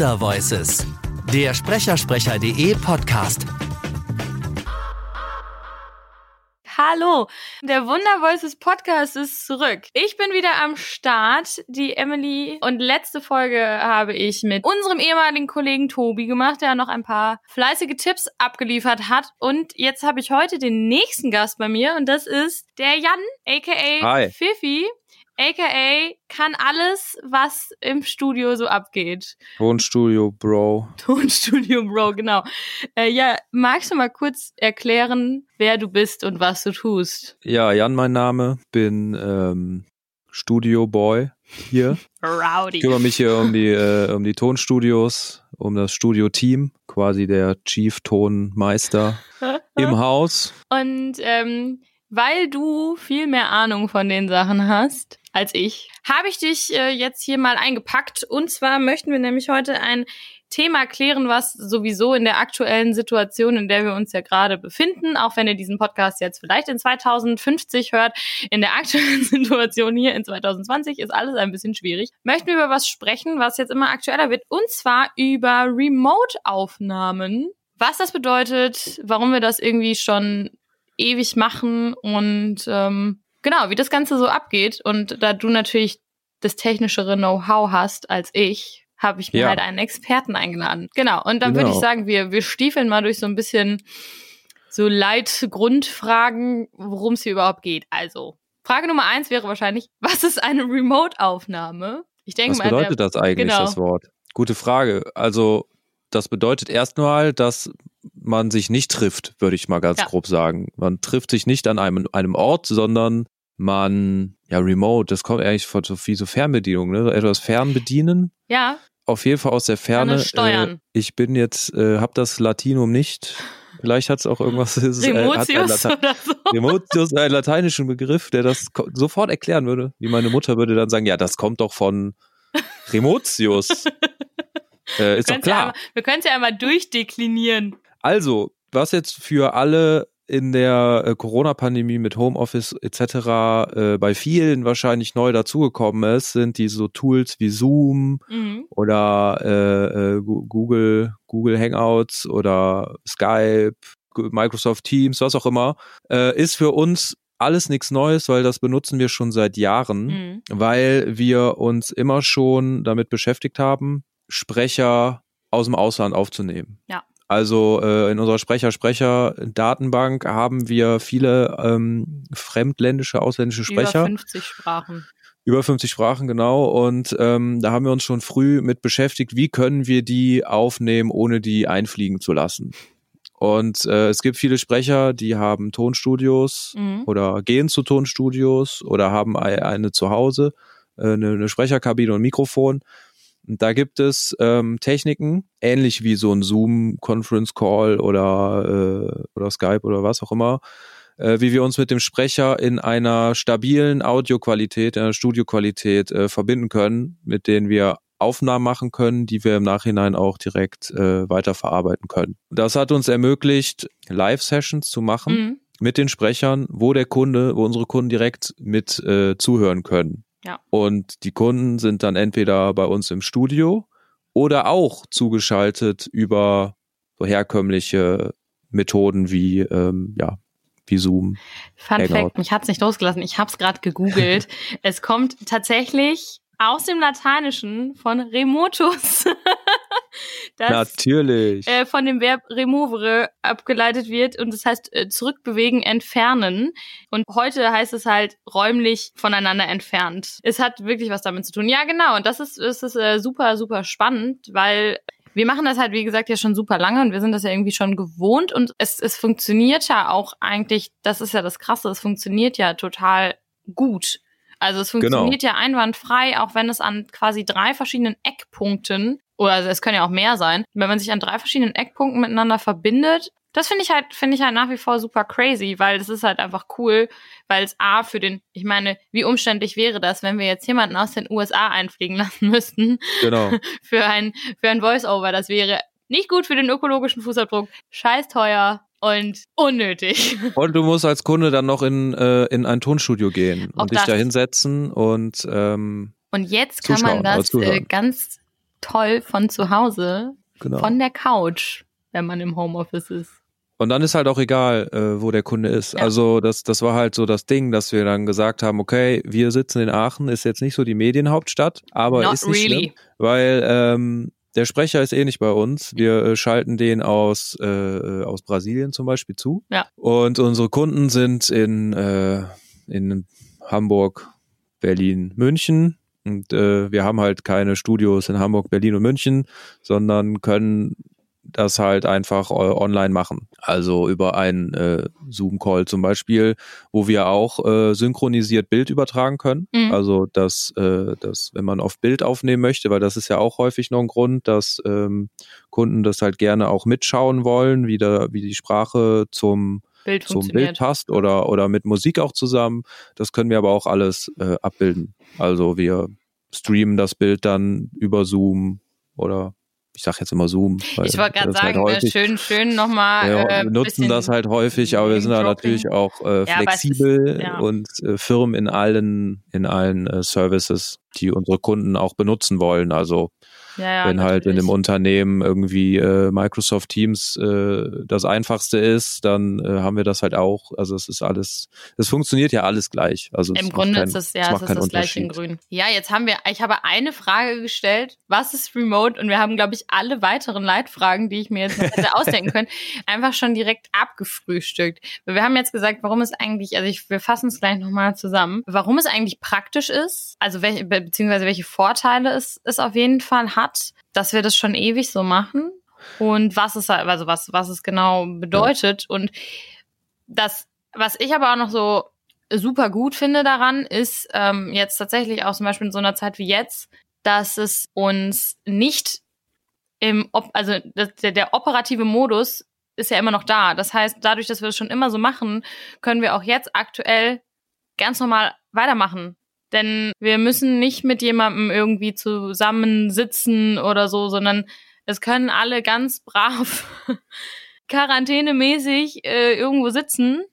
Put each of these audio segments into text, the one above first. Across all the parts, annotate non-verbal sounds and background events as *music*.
Voices, der Sprechersprecher.de Podcast. Hallo, der Wunder Voices Podcast ist zurück. Ich bin wieder am Start, die Emily. Und letzte Folge habe ich mit unserem ehemaligen Kollegen Tobi gemacht, der noch ein paar fleißige Tipps abgeliefert hat. Und jetzt habe ich heute den nächsten Gast bei mir und das ist der Jan, aka Hi. Fifi aka kann alles, was im Studio so abgeht. Tonstudio, Bro. Tonstudio Bro, genau. Äh, ja, magst du mal kurz erklären, wer du bist und was du tust? Ja, Jan, mein Name. Bin ähm, Studio Boy hier. Rowdy. Ich kümmere mich hier um die, äh, um die Tonstudios, um das Studio-Team, quasi der Chief Tonmeister *laughs* im Haus. Und ähm, weil du viel mehr Ahnung von den Sachen hast als ich, habe ich dich äh, jetzt hier mal eingepackt. Und zwar möchten wir nämlich heute ein Thema klären, was sowieso in der aktuellen Situation, in der wir uns ja gerade befinden, auch wenn ihr diesen Podcast jetzt vielleicht in 2050 hört, in der aktuellen *laughs* Situation hier in 2020 ist alles ein bisschen schwierig. Möchten wir über was sprechen, was jetzt immer aktueller wird, und zwar über Remote-Aufnahmen. Was das bedeutet, warum wir das irgendwie schon ewig machen und ähm, genau, wie das Ganze so abgeht. Und da du natürlich das technischere Know-how hast als ich, habe ich mir Ja. halt einen Experten eingeladen. Genau. Und dann würde Genau. ich sagen, wir, wir stiefeln mal durch so ein bisschen so Leitgrundfragen, worum es hier überhaupt geht. Also, Frage Nummer eins wäre wahrscheinlich, was ist eine Remote-Aufnahme? Ich denke Was mal, bedeutet der, das eigentlich, genau. das Wort? Gute Frage. Also, das bedeutet erstmal, dass man sich nicht trifft, würde ich mal ganz Ja. grob sagen. Man trifft sich nicht an einem, einem Ort, sondern man, ja, remote, das kommt eigentlich von so wie so Fernbedienung, ne? Etwas fernbedienen. ja, Auf jeden Fall aus der Ferne. Gerne steuern. Äh, ich bin jetzt, äh, habe das Latinum nicht. Vielleicht hat es auch irgendwas. es ist, äh, Remotius Late- oder so. Remotius, einen lateinischen Begriff, der das sofort erklären würde. Wie meine Mutter würde dann sagen, ja, das kommt doch von Remotius. *laughs* äh, ist doch ja klar. einmal- Wir können es ja einmal durchdeklinieren. Also, was jetzt für alle in der äh, Corona-Pandemie mit Homeoffice etc. Äh, bei vielen wahrscheinlich neu dazugekommen ist, sind diese so Tools wie Zoom Mhm. oder äh, äh, Google, Google Hangouts oder Skype, Microsoft Teams, was auch immer, äh, ist für uns alles nichts Neues, weil das benutzen wir schon seit Jahren, Mhm. weil wir uns immer schon damit beschäftigt haben, Sprecher aus dem Ausland aufzunehmen. Ja. Also äh, in unserer Sprecher-Sprecher-Datenbank haben wir viele ähm, fremdländische, ausländische Sprecher. Über 50 Sprachen. Über 50 Sprachen, genau. Und ähm, da haben wir uns schon früh mit beschäftigt, wie können wir die aufnehmen, ohne die einfliegen zu lassen. Und äh, es gibt viele Sprecher, die haben Tonstudios Mhm. oder gehen zu Tonstudios oder haben ei- eine zu Hause, äh, eine, eine Sprecherkabine und ein Mikrofon. Da gibt es ähm, Techniken, ähnlich wie so ein Zoom, Conference Call oder, äh, oder Skype oder was auch immer, äh, wie wir uns mit dem Sprecher in einer stabilen Audioqualität, einer Studioqualität äh, verbinden können, mit denen wir Aufnahmen machen können, die wir im Nachhinein auch direkt äh, weiterverarbeiten können. Das hat uns ermöglicht, Live-Sessions zu machen Mhm. mit den Sprechern, wo der Kunde, wo unsere Kunden direkt mit äh, zuhören können. Ja. Und die Kunden sind dann entweder bei uns im Studio oder auch zugeschaltet über so herkömmliche Methoden wie ähm, ja wie Zoom. Fun Hangout. Fact, mich hat's nicht losgelassen. Ich habe es gerade gegoogelt. *laughs* es kommt tatsächlich aus dem Lateinischen von remotus. *laughs* das Natürlich. äh, von dem Verb removere abgeleitet wird und das heißt äh, zurückbewegen, entfernen. Und heute heißt es halt räumlich voneinander entfernt. Es hat wirklich was damit zu tun. Ja, genau. Und das ist, das ist äh, super, super spannend, weil wir machen das halt, wie gesagt, ja schon super lange und wir sind das ja irgendwie schon gewohnt und es, es funktioniert ja auch eigentlich, das ist ja das Krasse, es funktioniert ja total gut. Also es funktioniert ja einwandfrei, auch wenn es an quasi drei verschiedenen Eckpunkten, oder also es können ja auch mehr sein, wenn man sich an drei verschiedenen Eckpunkten miteinander verbindet, das finde ich halt, finde ich halt nach wie vor super crazy, weil das ist halt einfach cool, weil es A für den, ich meine, wie umständlich wäre das, wenn wir jetzt jemanden aus den USA einfliegen *laughs* lassen müssten genau. für ein, für ein Voice-Over. Das wäre nicht gut für den ökologischen Fußabdruck, scheiß teuer und unnötig. *laughs* Und du musst als Kunde dann noch in, äh, in ein Tonstudio gehen Auch und dich da hinsetzen und ähm, Und jetzt kann man das äh, zuhören. ganz toll von zu Hause, Genau. von der Couch, wenn man im Homeoffice ist. Und dann ist halt auch egal, äh, wo der Kunde ist. Ja. Also das, das war halt so das Ding, dass wir dann gesagt haben, okay, wir sitzen in Aachen, ist jetzt nicht so die Medienhauptstadt, aber Not ist nicht really. schlimm, weil ähm, der Sprecher ist eh nicht bei uns. Wir äh, schalten den aus, äh, äh, aus Brasilien zum Beispiel zu. Ja. Und unsere Kunden sind in, äh, in Hamburg, Berlin, München. Und äh, wir haben halt keine Studios in Hamburg, Berlin und München, sondern können das halt einfach äh, online machen. Also über einen äh, Zoom-Call zum Beispiel, wo wir auch äh, synchronisiert Bild übertragen können. Mhm. Also dass, äh, dass, wenn man auf Bild aufnehmen möchte, weil das ist ja auch häufig noch ein Grund, dass ähm, Kunden das halt gerne auch mitschauen wollen, wie, da, wie die Sprache zum, Bild zum Bild passt oder, oder mit Musik auch zusammen. Das können wir aber auch alles äh, abbilden. Also wir streamen das Bild dann über Zoom oder ich sag jetzt immer Zoom. Ich wollte gerade halt sagen, ne, häufig- schön, schön nochmal. ja, äh, wir nutzen das halt häufig, aber wir sind da natürlich auch äh, Ja, aber es ist- flexibel ja. und äh, Firmen in allen in allen äh, Services, die unsere Kunden auch benutzen wollen. Also ja, ja, wenn halt in natürlich. einem Unternehmen irgendwie äh, Microsoft Teams äh, das einfachste ist, dann äh, haben wir das halt auch. Also es ist alles, es funktioniert ja alles gleich. Also es Im Grunde keinen- ist es es ja, es macht ist das gleiche in. Grün. Ja, jetzt haben wir, ich habe eine Frage gestellt, was ist Remote? Und wir haben, glaube ich, alle weiteren Leitfragen, die ich mir jetzt noch hätte *laughs* ausdenken können, einfach schon direkt abgefrühstückt. Wir haben jetzt gesagt, warum es eigentlich, also ich, wir fassen es gleich nochmal zusammen, warum es eigentlich praktisch ist, also welche, beziehungsweise welche Vorteile es, es auf jeden Fall hat, dass wir das schon ewig so machen und was es halt, also was, was es genau bedeutet und das, was ich aber auch noch so super gut finde daran, ist ähm, jetzt tatsächlich auch zum Beispiel in so einer Zeit wie jetzt, dass es uns nicht im, also der, der operative Modus ist ja immer noch da. Das heißt, dadurch, dass wir das schon immer so machen, können wir auch jetzt aktuell ganz normal weitermachen. Denn wir müssen nicht mit jemandem irgendwie zusammensitzen oder so, sondern es können alle ganz brav *laughs* quarantänemäßig äh, irgendwo sitzen.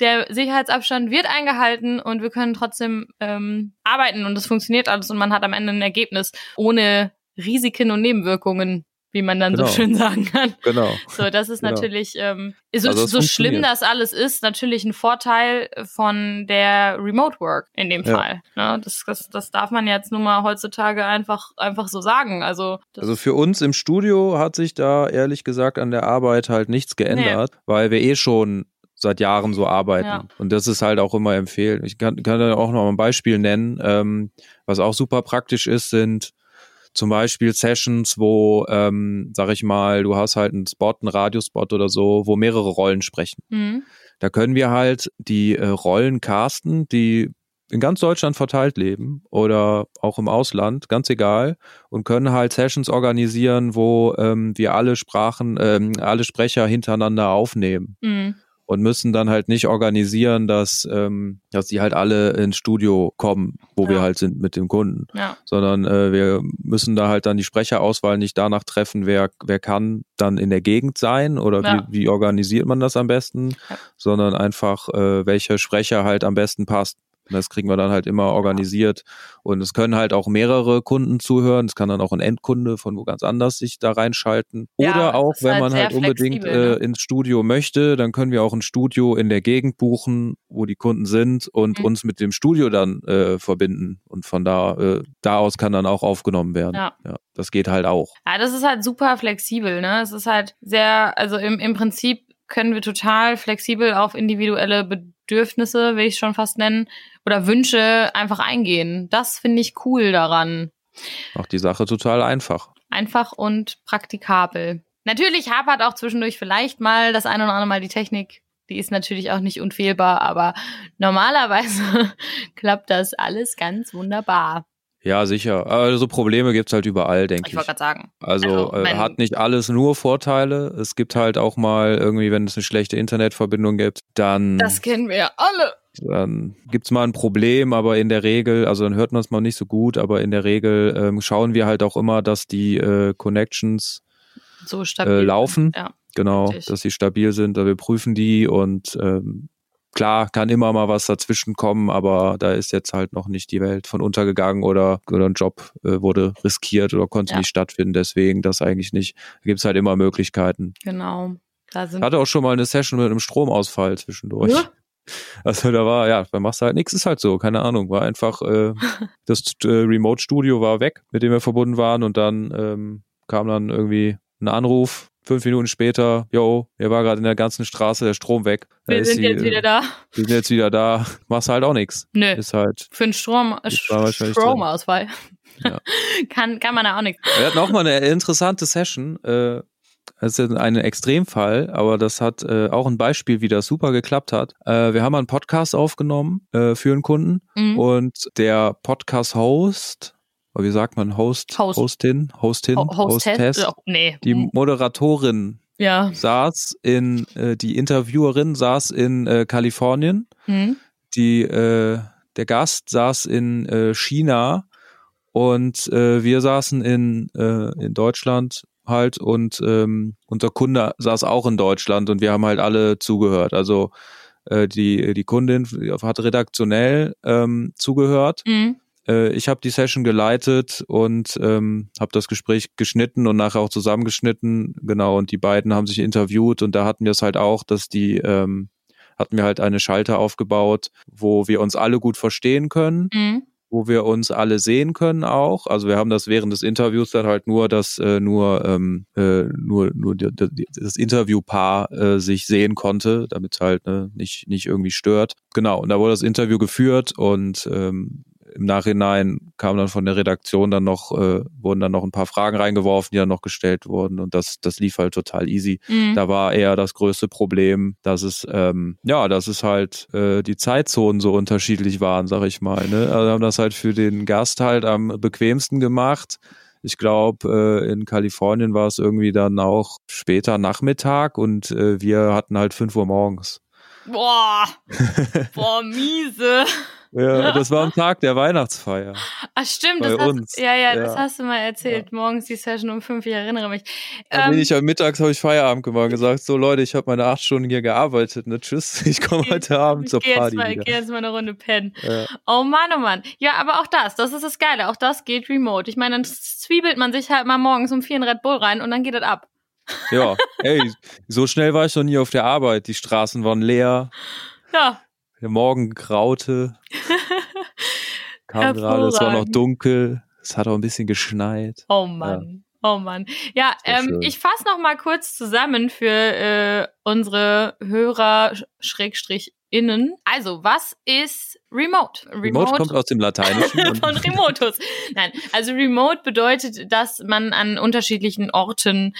Der Sicherheitsabstand wird eingehalten und wir können trotzdem ähm, arbeiten und es funktioniert alles und man hat am Ende ein Ergebnis ohne Risiken und Nebenwirkungen, wie man dann Genau. so schön sagen kann. Genau. So, das ist Genau. natürlich, ähm, so, Also so schlimm das alles ist, natürlich ein Vorteil von der Remote Work in dem Ja. Fall. Ne? Das, das, das darf man jetzt nun mal heutzutage einfach, einfach so sagen. Also, Also für uns im Studio hat sich da ehrlich gesagt an der Arbeit halt nichts geändert, weil wir eh schon seit Jahren so arbeiten. Ja. Und das ist halt auch immer empfehlen. Ich kann, kann da auch noch mal ein Beispiel nennen. Ähm, was auch super praktisch ist, sind zum Beispiel Sessions, wo, ähm, sag ich mal, du hast halt einen Spot, einen Radiospot oder so, wo mehrere Rollen sprechen. Mhm. Da können wir halt die äh, Rollen casten, die in ganz Deutschland verteilt leben oder auch im Ausland, ganz egal, und können halt Sessions organisieren, wo ähm, wir alle Sprachen, ähm, alle Sprecher hintereinander aufnehmen Mhm. Und müssen dann halt nicht organisieren, dass, ähm, dass die halt alle ins Studio kommen, wo Ja. wir halt sind mit dem Kunden, ja. sondern äh, wir müssen da halt dann die Sprecherauswahl nicht danach treffen, wer, wer kann dann in der Gegend sein oder Ja. wie, wie organisiert man das am besten, sondern einfach, äh, welcher Sprecher halt am besten passt. Und Das kriegen wir dann halt immer organisiert. Und es können halt auch mehrere Kunden zuhören. Es kann dann auch ein Endkunde von wo ganz anders sich da reinschalten. Ja, Oder auch, wenn halt man halt unbedingt ne? äh, ins Studio möchte, dann können wir auch ein Studio in der Gegend buchen, wo die Kunden sind und Mhm. uns mit dem Studio dann äh, verbinden. Und von da, äh, da aus kann dann auch aufgenommen werden. Ja. ja, das geht halt auch. Ja, das ist halt super flexibel, ne? Es ist halt sehr, also im, im Prinzip können wir total flexibel auf individuelle Bedürfnisse, will ich schon fast nennen, oder Wünsche einfach eingehen. Das finde ich cool daran. Macht die Sache total einfach. Einfach und praktikabel. Natürlich hapert auch zwischendurch vielleicht mal das eine oder andere Mal die Technik. Die ist natürlich auch nicht unfehlbar, aber normalerweise *laughs* klappt das alles ganz wunderbar. Ja, sicher. Aber so Probleme gibt's halt überall, denke Ich ich. wollte gerade sagen. Also, Also, äh, hat nicht alles nur Vorteile. Es gibt halt auch mal irgendwie, wenn es eine schlechte Internetverbindung gibt, dann, Das kennen wir ja alle. dann gibt's mal ein Problem, aber in der Regel, also dann hört man es mal nicht so gut, aber in der Regel ähm, schauen wir halt auch immer, dass die äh, Connections So stabil. äh, laufen. Ja. Genau, Richtig. dass sie stabil sind. Wir prüfen die und ähm, klar, kann immer mal was dazwischen kommen, aber da ist jetzt halt noch nicht die Welt von untergegangen oder, oder ein Job äh, wurde riskiert oder konnte Ja. nicht stattfinden. Deswegen das eigentlich nicht. Da gibt es halt immer Möglichkeiten. Genau. Da sind Ich hatte auch schon mal eine Session mit einem Stromausfall zwischendurch. Ja? *laughs* Also da war, ja, dann machst du halt nichts, ist halt so, keine Ahnung. War einfach, äh, *laughs* das äh, Remote-Studio war weg, mit dem wir verbunden waren und dann ähm, kam dann irgendwie ein Anruf, fünf Minuten später, yo, hier war gerade in der ganzen Straße der Strom weg. Da wir sind die, jetzt wieder da. Wir sind jetzt wieder da. Machst halt auch nichts. Nö. Ist halt. Für einen Strom. Stromausfall. Ja. *laughs* kann, kann man da auch nichts. Wir hatten auch mal eine interessante Session. Äh, das ist ein Extremfall, aber das hat äh, auch ein Beispiel, wie das super geklappt hat. Äh, wir haben einen Podcast aufgenommen äh, für einen Kunden Mhm. und der Podcast-Host, wie sagt man, Host, Host. Hostin, Hostin, Ho- Hostess? Hostess, Oh, nee. die Moderatorin ja. saß in, äh, die Interviewerin saß in äh, Kalifornien Mhm. die äh, der Gast saß in äh, China und äh, wir saßen in äh, in Deutschland halt und ähm, unser Kunde saß auch in Deutschland und wir haben halt alle zugehört. Also die die Kundin hat redaktionell ähm, zugehört. Mhm. Äh, ich habe die Session geleitet und ähm, habe das Gespräch geschnitten und nachher auch zusammengeschnitten. Genau und die beiden haben sich interviewt und da hatten wir es halt auch, dass die ähm, hatten wir halt eine Schalter aufgebaut, wo wir uns alle gut verstehen können, Mhm. wo wir uns alle sehen können auch. Also wir haben das während des Interviews dann halt nur, dass äh, nur ähm, äh, nur nur die, die, das Interviewpaar äh, sich sehen konnte, damit es halt ne, nicht nicht irgendwie stört. Genau. Und da wurde das Interview geführt und ähm, im Nachhinein kam dann von der Redaktion dann noch, äh, wurden dann noch ein paar Fragen reingeworfen, die dann noch gestellt wurden und das, das lief halt total easy. Mhm. Da war eher das größte Problem, dass es ähm, ja, dass es halt äh, die Zeitzonen so unterschiedlich waren, sag ich mal. Ne? Also haben das halt für den Gast halt am bequemsten gemacht. Ich glaube, äh, in Kalifornien war es irgendwie dann auch später Nachmittag und äh, wir hatten halt 5 Uhr morgens. Boah. *laughs* Boah, miese. Ja, *laughs* das war am Tag der Weihnachtsfeier. Ach stimmt, das hast, uns. ja, ja, das Ja. hast du mal erzählt. Morgens die Session um fünf, ich erinnere mich. Da Ähm, bin ich am Mittags habe ich Feierabend gemacht und gesagt, so Leute, ich habe meine acht Stunden hier gearbeitet, ne? Tschüss, *laughs* ich komme heute Abend ich zur Party mal, geh jetzt mal eine Runde pennen. Ja. Oh Mann, oh Mann. Ja, aber auch das, das ist das Geile. Auch das geht remote. Ich meine, dann zwiebelt man sich halt mal morgens um vier in Red Bull rein und dann geht das ab. ja, *laughs* ey, so schnell war ich noch nie auf der Arbeit. Die Straßen waren leer, Ja, der Morgen graute, *laughs* kam gerade, es war noch dunkel, es hat auch ein bisschen geschneit. oh Mann. Oh Mann. Ja, ähm, ich fasse noch mal kurz zusammen für äh, unsere Hörer Schrägstrich innen. Also, was ist Remote? Remote kommt aus dem Lateinischen. *laughs* von Remotus. Nein, also Remote bedeutet, dass man an unterschiedlichen Orten,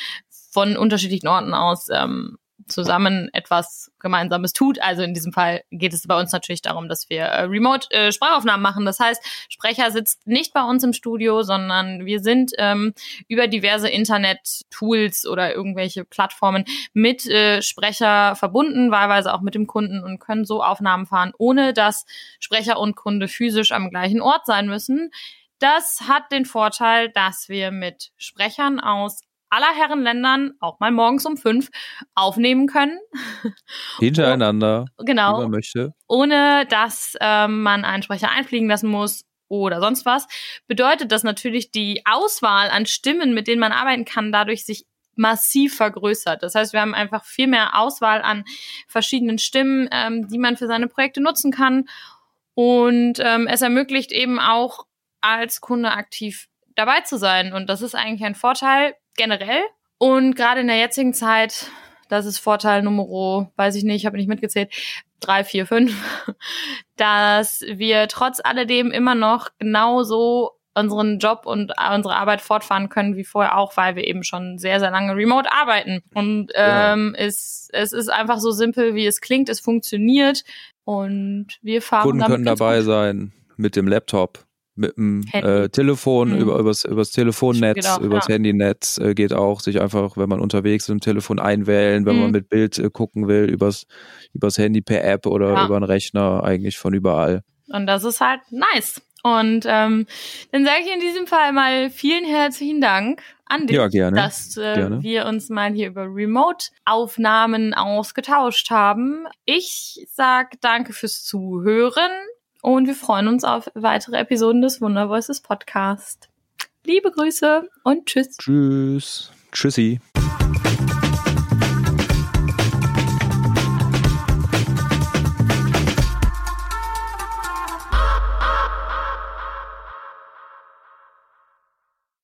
von unterschiedlichen Orten aus ähm, zusammen etwas Gemeinsames tut. Also in diesem Fall geht es bei uns natürlich darum, dass wir äh, Remote äh, Sprachaufnahmen machen. Das heißt, Sprecher sitzt nicht bei uns im Studio, sondern wir sind ähm, über diverse Internet-Tools oder irgendwelche Plattformen mit äh, Sprecher verbunden, wahlweise auch mit dem Kunden und können so Aufnahmen fahren, ohne dass Sprecher und Kunde physisch am gleichen Ort sein müssen. Das hat den Vorteil, dass wir mit Sprechern aus aller Herren Ländern auch mal morgens um fünf aufnehmen können. *laughs* Hintereinander, wie Genau man möchte. ohne dass ähm, man einen Sprecher einfliegen lassen muss oder sonst was, bedeutet das natürlich die Auswahl an Stimmen, mit denen man arbeiten kann, dadurch sich massiv vergrößert. Das heißt, wir haben einfach viel mehr Auswahl an verschiedenen Stimmen, ähm, die man für seine Projekte nutzen kann. Und ähm, es ermöglicht eben auch als Kunde aktiv dabei zu sein. Und das ist eigentlich ein Vorteil generell. Und gerade in der jetzigen Zeit, das ist Vorteil Nummer, weiß ich nicht, ich habe nicht mitgezählt, drei, vier, fünf, *laughs* dass wir trotz alledem immer noch genauso unseren Job und unsere Arbeit fortfahren können wie vorher auch, weil wir eben schon sehr, sehr lange remote arbeiten. Und Ja. ähm, es, es ist einfach so simpel, wie es klingt. Es funktioniert und wir fahren Kunden können dabei gut. sein mit dem Laptop, mit dem äh, Telefon, Mhm. über, übers, übers Telefonnetz, auch, übers ja. Handynetz äh, geht auch, sich einfach, wenn man unterwegs ist, im Telefon einwählen, wenn Mhm. man mit Bild äh, gucken will, übers, übers Handy per App oder Ja. über einen Rechner, eigentlich von überall. Und das ist halt nice. Und ähm, dann sage ich in diesem Fall mal vielen herzlichen Dank an dich, Ja, gerne. dass äh, Gerne. wir uns mal hier über Remote-Aufnahmen ausgetauscht haben. Ich sag danke fürs Zuhören und wir freuen uns auf weitere Episoden des Wundervoices Podcast. Liebe Grüße und tschüss. Tschüss. Tschüssi.